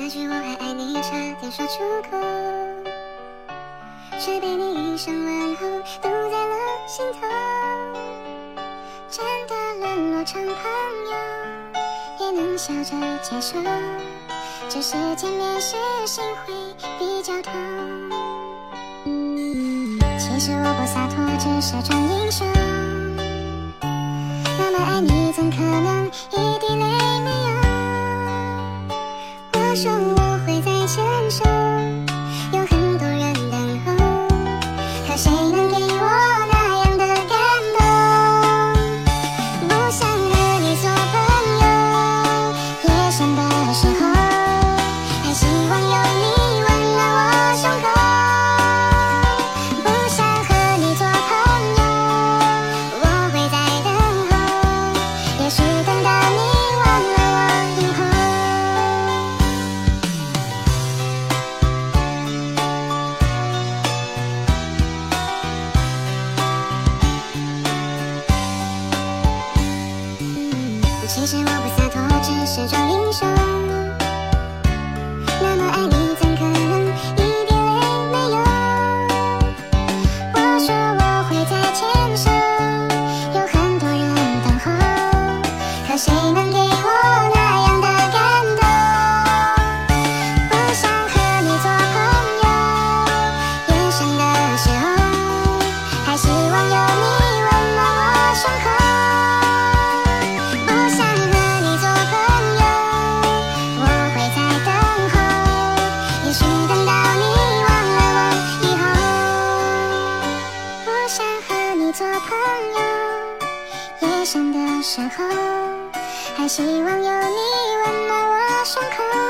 那句我还爱你差点说出口，却被你一声问候堵在了心头。真的沦落成朋友，也能笑着接受，只是见面时心会比较痛。其实我不洒脱，只是装英雄。说我会再牵手，其实我不洒脱，只是装英雄。那么爱你，怎可能一点泪没有？我说我会再牵手，有很多人等候，可谁能深的时候还希望有你温暖我胸口。